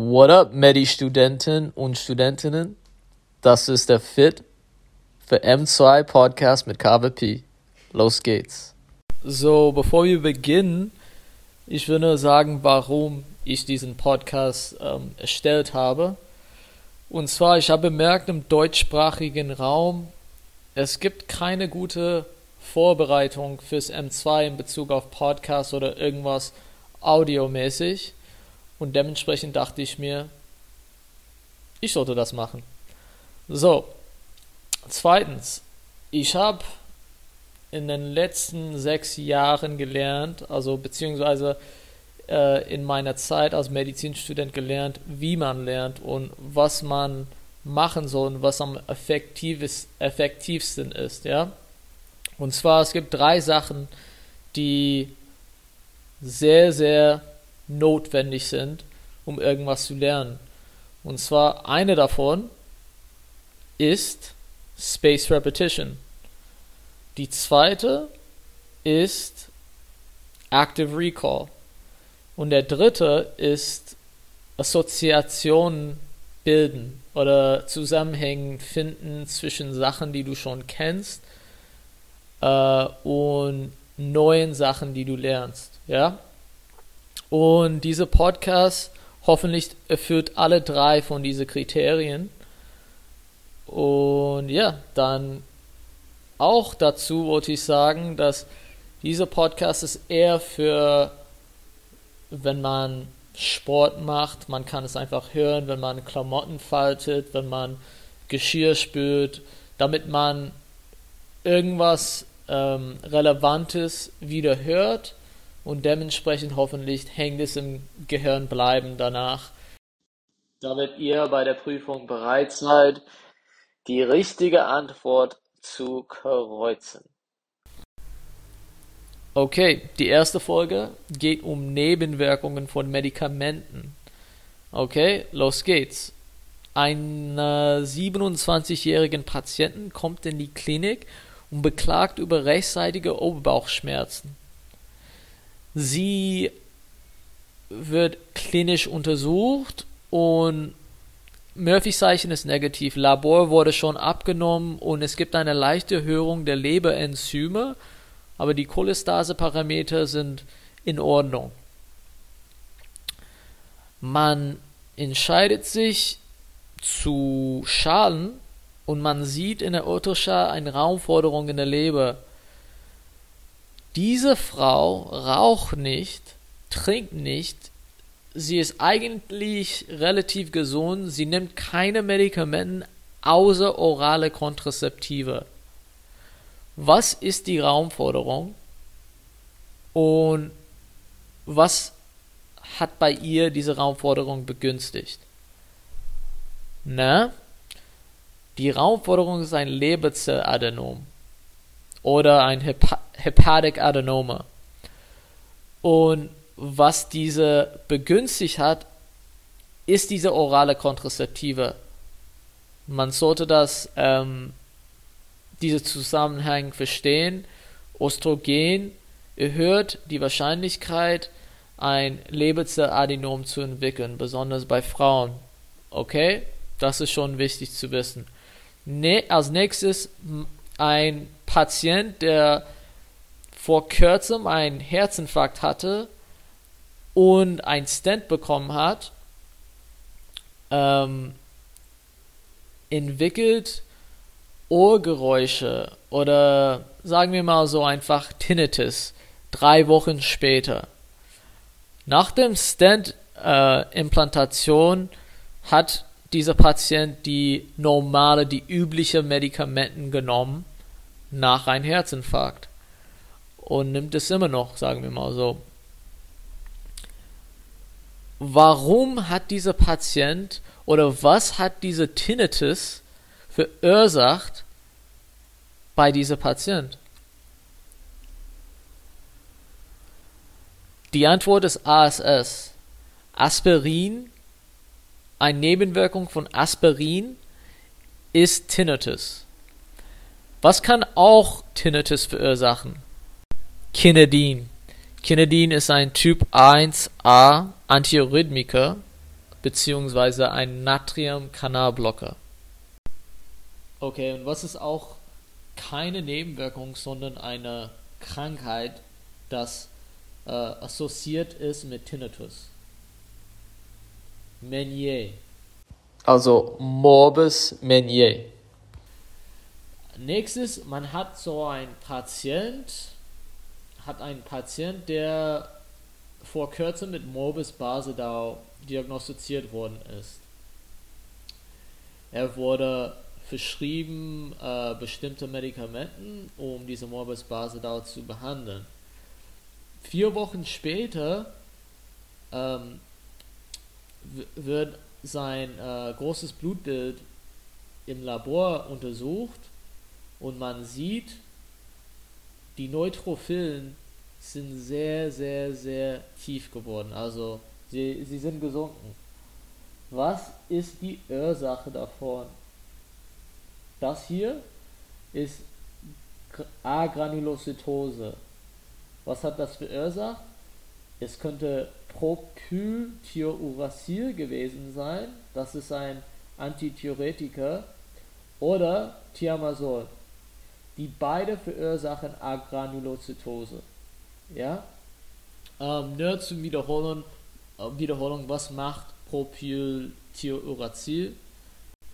What up, Medi-Studenten und Studentinnen? Das ist der Fit für M2 Podcast mit KWP. Los geht's. So, bevor wir beginnen, ich würde nur sagen, warum ich diesen Podcast ähm, erstellt habe. Und zwar, ich habe bemerkt, im deutschsprachigen Raum, es gibt keine gute Vorbereitung fürs M2 in Bezug auf Podcast oder irgendwas audiomäßig. Und dementsprechend dachte ich mir, ich sollte das machen. So, zweitens, ich habe in den letzten sechs Jahren gelernt, also beziehungsweise äh, in meiner Zeit als Medizinstudent gelernt, wie man lernt und was man machen soll und was am effektivsten ist, ja. Und zwar, es gibt drei Sachen, die sehr, sehr notwendig sind, um irgendwas zu lernen. Und zwar eine davon ist Space Repetition. Die zweite ist Active Recall. Und der dritte ist Assoziationen bilden oder Zusammenhänge finden zwischen Sachen, die du schon kennst äh, und neuen Sachen, die du lernst. Ja? Und diese Podcast hoffentlich erfüllt alle drei von diesen Kriterien. Und ja, dann auch dazu wollte ich sagen, dass dieser Podcast ist eher für, wenn man Sport macht, man kann es einfach hören, wenn man Klamotten faltet, wenn man Geschirr spült, damit man irgendwas ähm, Relevantes wieder hört und dementsprechend hoffentlich hängt es im Gehirn bleiben danach, damit ihr bei der Prüfung bereit seid, die richtige Antwort zu kreuzen. Okay, die erste Folge geht um Nebenwirkungen von Medikamenten. Okay, los geht's. Ein 27-jährigen Patienten kommt in die Klinik und beklagt über rechtsseitige Oberbauchschmerzen. Sie wird klinisch untersucht und Murphy-Zeichen ist negativ. Labor wurde schon abgenommen und es gibt eine leichte Erhöhung der Leberenzyme, aber die Cholestase-Parameter sind in Ordnung. Man entscheidet sich zu schalen und man sieht in der Ultraschall eine Raumforderung in der Leber. Diese Frau raucht nicht, trinkt nicht, sie ist eigentlich relativ gesund, sie nimmt keine Medikamente außer orale Kontrazeptive. Was ist die Raumforderung und was hat bei ihr diese Raumforderung begünstigt? Na, die Raumforderung ist ein Leberzelladenom oder ein Hepa Hepatic Adenoma. Und was diese begünstigt hat, ist diese orale Kontrazeptive. Man sollte das, ähm, diese Zusammenhang verstehen. Östrogen erhöht die Wahrscheinlichkeit, ein Leberzelladenom zu entwickeln, besonders bei Frauen. Okay? Das ist schon wichtig zu wissen. Ne, als nächstes ein Patient, der vor kurzem einen Herzinfarkt hatte und ein Stent bekommen hat, ähm, entwickelt Ohrgeräusche oder sagen wir mal so einfach Tinnitus drei Wochen später. Nach dem Stent-Implantation äh, hat dieser Patient die normale, die übliche Medikamenten genommen nach einem Herzinfarkt und nimmt es immer noch, sagen wir mal so. Warum hat dieser Patient oder was hat diese Tinnitus verursacht bei diesem Patient? Die Antwort ist ASS. Aspirin eine Nebenwirkung von Aspirin ist Tinnitus. Was kann auch Tinnitus verursachen? Kinedin. Kinedin ist ein Typ 1a Antiarrhythmiker, beziehungsweise ein Natriumkanalblocker. Okay, und was ist auch keine Nebenwirkung, sondern eine Krankheit, das äh, assoziiert ist mit Tinnitus? Menier. Also Morbus Menier. Nächstes, man hat so einen Patient, hat einen Patient, der vor kurzem mit Morbus Basedau diagnostiziert worden ist. Er wurde verschrieben äh, bestimmte Medikamenten, um diese Morbus Basedau zu behandeln. Vier Wochen später ähm, wird sein äh, großes Blutbild im Labor untersucht und man sieht, die Neutrophilen sind sehr, sehr, sehr tief geworden. Also sie, sie sind gesunken. Was ist die Ursache davon? Das hier ist Agranulozytose. Was hat das für Ursache? Es könnte Propyltiouracil gewesen sein. Das ist ein Antithyretika. Oder Thiamazol die beide verursachen Agranulozytose. Ja? Ähm, nur zum Wiederholen, äh, Wiederholung, was macht Propyltiouracil?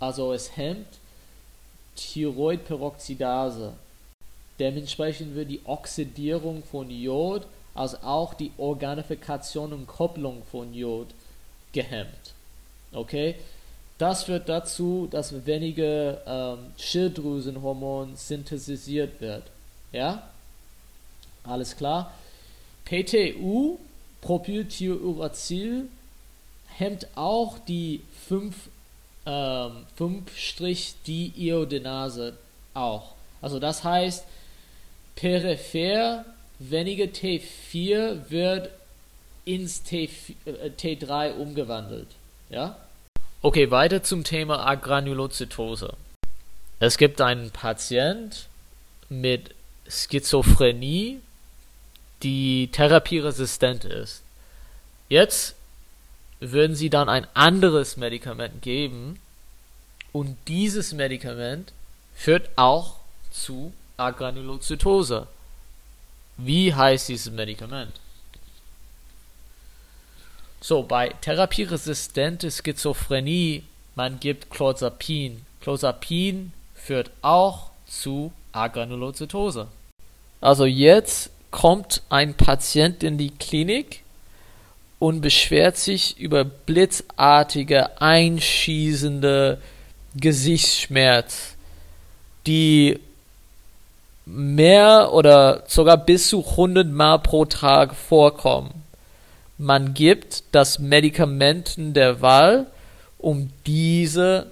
Also es hemmt Thyroidperoxidase. Dementsprechend wird die Oxidierung von Jod, also auch die Organifikation und Kopplung von Jod gehemmt. Okay? Das führt dazu, dass weniger ähm, Schilddrüsenhormon synthetisiert wird. Ja? Alles klar? PTU, Propyltiouracil, hemmt auch die 5 ähm, 5-Diiodinase auch. Also das heißt, peripher weniger T4 wird ins T, äh, T3 umgewandelt. Ja? Okay, weiter zum Thema Agranulozytose. Es gibt einen Patient mit Schizophrenie, die therapieresistent ist. Jetzt würden sie dann ein anderes Medikament geben und dieses Medikament führt auch zu Agranulozytose. Wie heißt dieses Medikament? So, bei therapieresistente Schizophrenie, man gibt Clozapin. Clozapin führt auch zu Agranulozytose. Also jetzt kommt ein Patient in die Klinik und beschwert sich über blitzartige, einschießende Gesichtsschmerz, die mehr oder sogar bis zu 100 Mal pro Tag vorkommen man gibt das Medikamenten der Wahl, um diese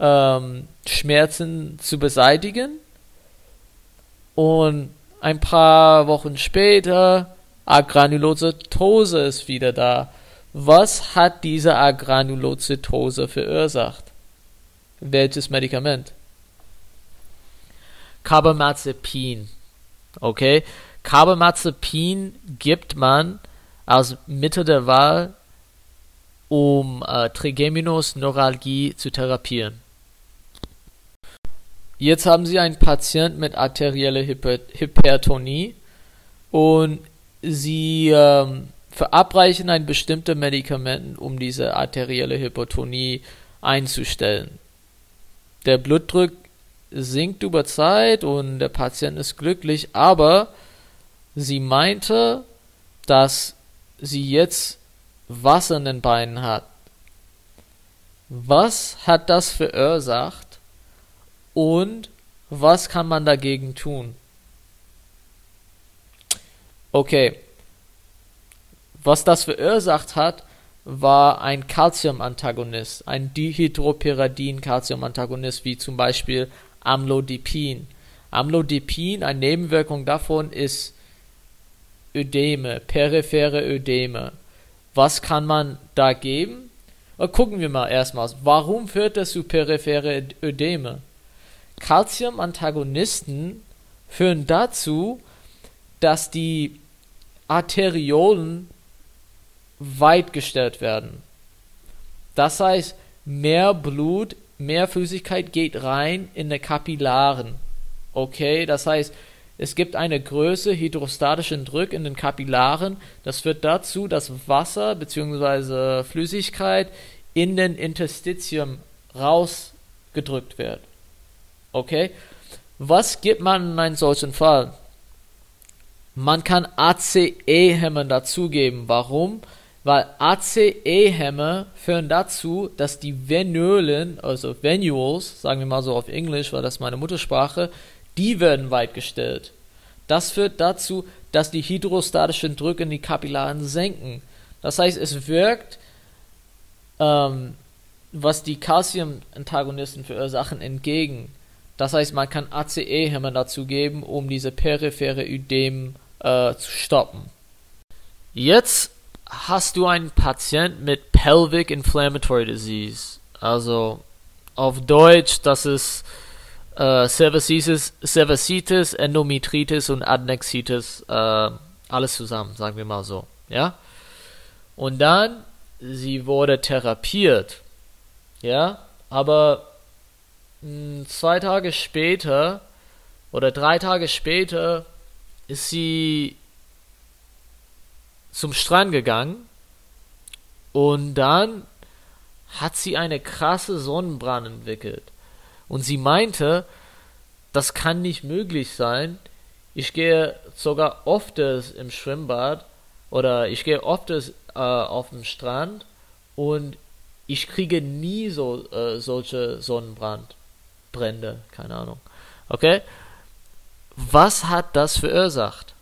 ähm, Schmerzen zu beseitigen. Und ein paar Wochen später, Agranulozytose ist wieder da. Was hat diese Agranulozytose verursacht? Welches Medikament? Carbamazepin. Okay? Carbamazepin gibt man als Mittel der Wahl, um äh, Trigeminusneuralgie zu therapieren. Jetzt haben Sie einen Patient mit arterieller Hyper Hypertonie und Sie ähm, verabreichen ein bestimmtes Medikament, um diese arterielle Hypertonie einzustellen. Der Blutdruck sinkt über Zeit und der Patient ist glücklich, aber sie meinte, dass sie jetzt Wasser in den Beinen hat. Was hat das verursacht und was kann man dagegen tun? Okay, was das verursacht hat, war ein Calcium-Antagonist, ein Dihydropyridin-Calcium-Antagonist, wie zum Beispiel Amlodipin. Amlodipin, eine Nebenwirkung davon ist Ödeme, periphere Ödeme. Was kann man da geben? Gucken wir mal erstmal, warum führt das zu periphere Ödeme? Calcium-Antagonisten führen dazu, dass die Arteriolen weit gestellt werden. Das heißt, mehr Blut, mehr Flüssigkeit geht rein in die Kapillaren. Okay, das heißt, es gibt eine größere hydrostatischen Druck in den Kapillaren. Das führt dazu, dass Wasser bzw. Flüssigkeit in den Interstitium rausgedrückt wird. Okay? Was gibt man in einem solchen Fall? Man kann ACE-Hämmer dazugeben. Warum? Weil ACE-Hämmer führen dazu, dass die Venulen, also Venules, sagen wir mal so auf Englisch, weil das meine Muttersprache, die werden weitgestellt. Das führt dazu, dass die hydrostatischen Drücke in die Kapillaren senken. Das heißt, es wirkt, ähm, was die Calcium-Antagonisten verursachen, entgegen. Das heißt, man kann ACE-Hämmer dazu geben, um diese periphere Ödem äh, zu stoppen. Jetzt hast du einen Patient mit Pelvic Inflammatory Disease. Also auf Deutsch, das ist äh, Cervicitis, Cervicitis, Endometritis und Adnexitis, äh, alles zusammen, sagen wir mal so. Ja? Und dann, sie wurde therapiert. Ja? Aber mh, hm, zwei Tage später oder drei Tage später ist sie zum Strand gegangen und dann hat sie eine krasse Sonnenbrand entwickelt. Und sie meinte, das kann nicht möglich sein. Ich gehe sogar oft im Schwimmbad oder ich gehe oft äh, auf dem Strand und ich kriege nie so äh, solche Sonnenbrandbrände, keine Ahnung. Okay? Was hat das verursacht?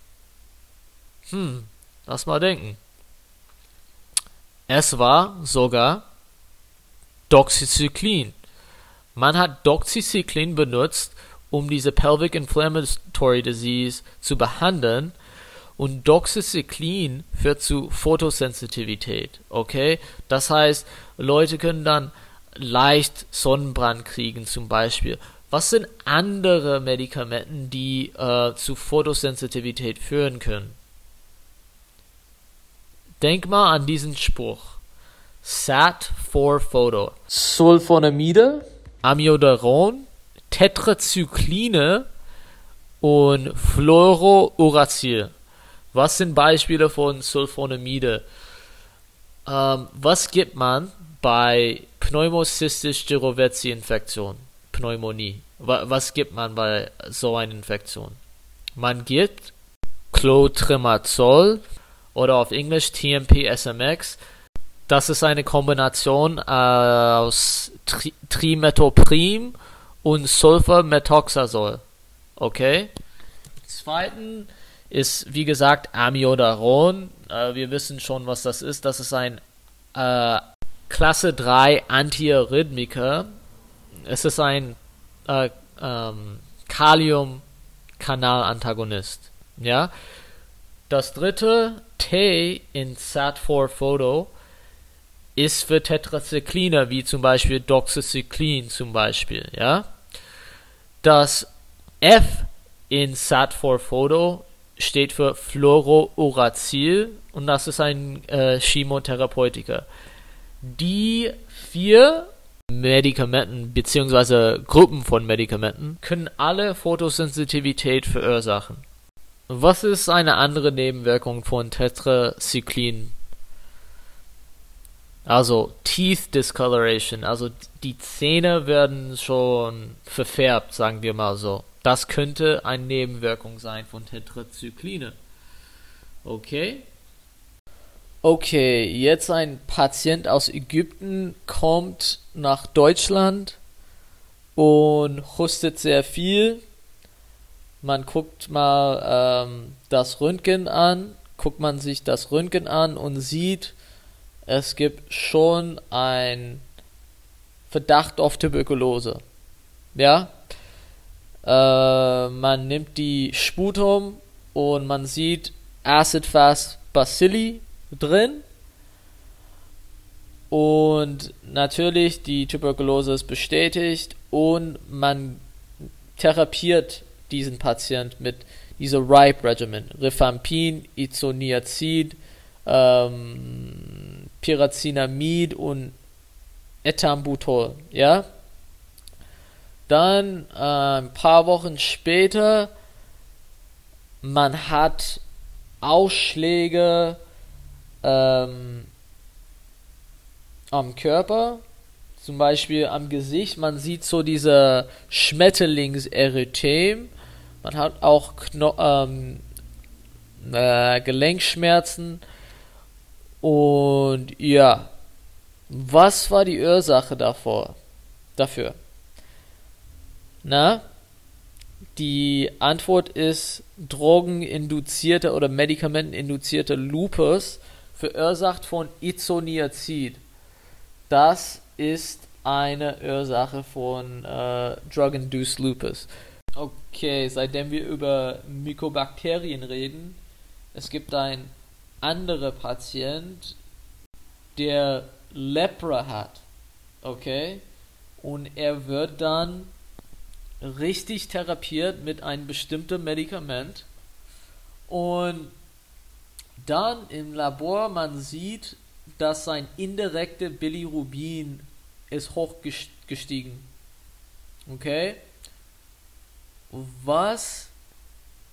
Hm, lass mal denken. Es war sogar Doxycyclin. Man hat Doxycycline benutzt, um diese Pelvic Inflammatory Disease zu behandeln. Und Doxycycline führt zu Photosensitivität. Okay? Das heißt, Leute können dann leicht Sonnenbrand kriegen, zum Beispiel. Was sind andere Medikamente, die äh, zu Photosensitivität führen können? Denk mal an diesen Spruch. SAT for Photo. Sulfonamide Amiodaron, Tetracycline und Fluorouracil. Was sind Beispiele von Sulfonamide? Ähm, was gibt man bei pneumocystis girovecji Infektion, Pneumonie? Was gibt man bei so einer Infektion? Man gibt Clotrimazol oder auf Englisch TMP-SMX das ist eine Kombination aus Tri Trimetoprim und Sulfamethoxazol. Okay? Zweiten ist, wie gesagt, Amiodaron. Äh, wir wissen schon, was das ist. Das ist ein äh, Klasse 3 Antiarrhythmiker. Es ist ein äh, ähm, Kalium-Kanal-Antagonist. Ja? Das dritte, T in SAT4 Photo ist für Tetracycline, wie zum Beispiel Doxycycline zum Beispiel, ja. Das F in SAT4-Photo steht für Fluorouracil und das ist ein äh, Chemotherapeutiker. Die vier Medikamenten bzw. Gruppen von Medikamenten können alle Photosensitivität verursachen. Was ist eine andere Nebenwirkung von Tetracyclin also Teeth Discoloration, also die Zähne werden schon verfärbt, sagen wir mal so. Das könnte eine Nebenwirkung sein von Tetrazyklinen. Okay? Okay, jetzt ein Patient aus Ägypten kommt nach Deutschland und hustet sehr viel. Man guckt mal ähm, das Röntgen an, guckt man sich das Röntgen an und sieht, es gibt schon ein Verdacht auf Tuberkulose. Ja, äh, man nimmt die Sputum und man sieht Acid Fast Bacilli drin. Und natürlich, die Tuberkulose ist bestätigt und man therapiert diesen Patient mit dieser RIPE-Regimen. Rifampin, Isoniazid, ähm, Pyrazinamid und Ethambutol, ja. Dann äh, ein paar Wochen später, man hat Ausschläge ähm, am Körper, zum Beispiel am Gesicht. Man sieht so diese Schmetterlingserythem. Man hat auch Kno ähm, äh, Gelenkschmerzen. Und ja, was war die Ursache davor? Dafür? Na, die Antwort ist drogeninduzierte oder medikamenteninduzierte Lupus, verursacht von Isoniazid. Das ist eine Ursache von äh, Drug-Induced Lupus. Okay, seitdem wir über Mykobakterien reden, es gibt einen anderen Patient, der Lepra hat. Okay? Und er wird dann richtig therapiert mit einem bestimmten Medikament. Und dann im Labor man sieht, dass sein indirekter Bilirubin ist hochgestiegen. Okay? Was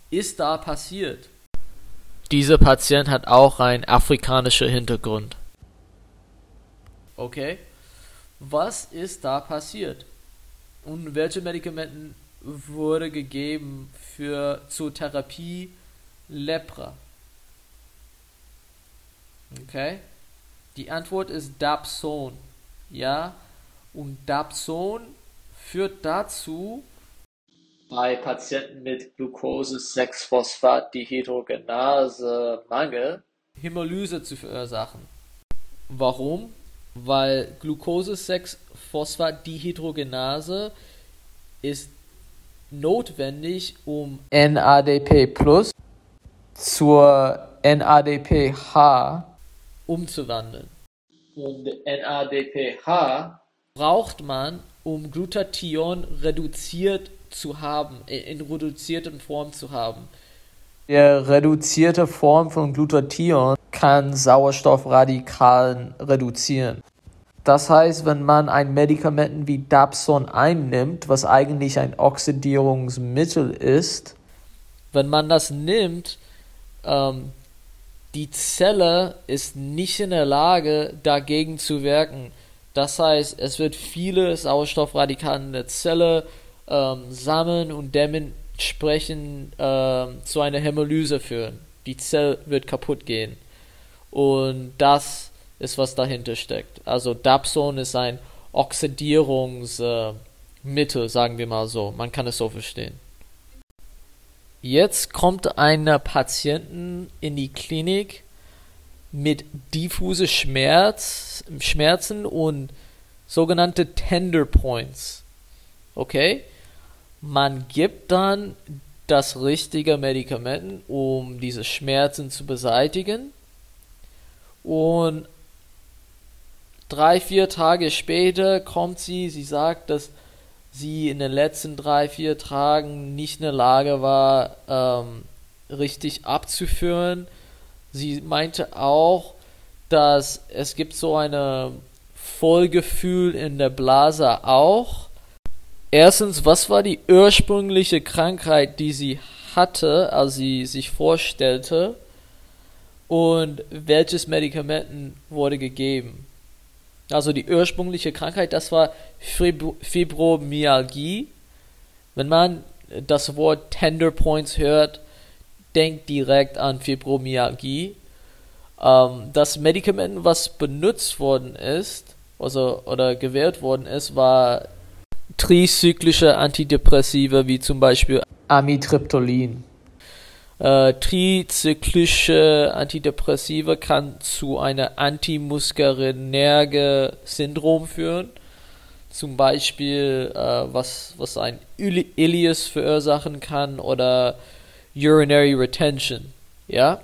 ist da passiert? Dieser Patient hat auch einen afrikanischen Hintergrund. Okay? Was ist da passiert? Und welche Medikamenten wurde gegeben für zur Therapie Lepra? Okay? Die Antwort ist Dapson. Ja? Und Dapson führt dazu, bei Patienten mit Glucose-6-Phosphat-Dehydrogenase Mangel Hämolyse zu verursachen. Warum? Weil Glucose-6-Phosphat-Dehydrogenase ist notwendig, um NADP Plus zur NADPH umzuwandeln. Und NADPH braucht man, um Glutathion reduziert zu haben, in reduzierter Form zu haben. Die reduzierte Form von Glutathion kann Sauerstoffradikalen reduzieren. Das heißt, wenn man ein Medikament wie Dapson einnimmt, was eigentlich ein Oxidierungsmittel ist, wenn man das nimmt, ähm, die Zelle ist nicht in der Lage, dagegen zu wirken. Das heißt, es wird viele Sauerstoffradikale in der Zelle ähm, sammeln und dementsprechend ähm, zu einer Hämolyse führen. Die Zelle wird kaputt gehen. Und das ist, was dahinter steckt. Also Dapson ist ein Oxidierungsmittel, äh, sagen wir mal so. Man kann es so verstehen. Jetzt kommt eine Patientin in die Klinik mit diffuse Schmerz, Schmerzen und sogenannte Tender Points. Okay? Man gibt dann das richtige Medikament, um diese Schmerzen zu beseitigen. Und drei, vier Tage später kommt sie, sie sagt, dass sie in den letzten drei, vier Tagen nicht in der Lage war, ähm, richtig abzuführen. Sie meinte auch, dass es gibt so ein Vollgefühl in der Blase auch. Erstens, was war die ursprüngliche Krankheit, die sie hatte, als sie sich vorstellte? Und welches Medikament wurde gegeben? Also die ursprüngliche Krankheit, das war Fibromyalgie. Wenn man das Wort Tender Points hört, denkt direkt an Fibromyalgie. Ähm, das Medikament, was benutzt worden ist, also oder gewählt worden ist, war trizyklische Antidepressiva wie zum Beispiel Amitriptylin. Äh, trizyklische Antidepressiva kann zu einer antimuskarinerge Syndrom führen. Zum Beispiel, äh, was, was ein Ileus verursachen kann oder Urinary Retention. Ja?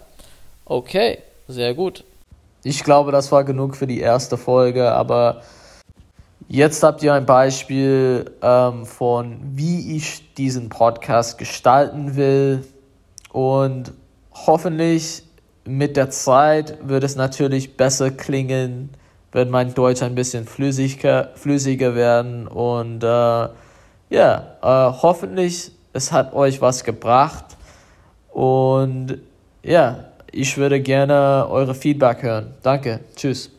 Okay, sehr gut. Ich glaube, das war genug für die erste Folge, aber jetzt habt ihr ein Beispiel ähm, von, wie ich diesen Podcast gestalten will und hoffentlich mit der Zeit wird es natürlich besser klingen, wird mein Deutsch ein bisschen flüssiger, flüssiger werden und äh, ja, äh, hoffentlich es hat euch was gebracht und ja, ich würde gerne eure Feedback hören. Danke, tschüss.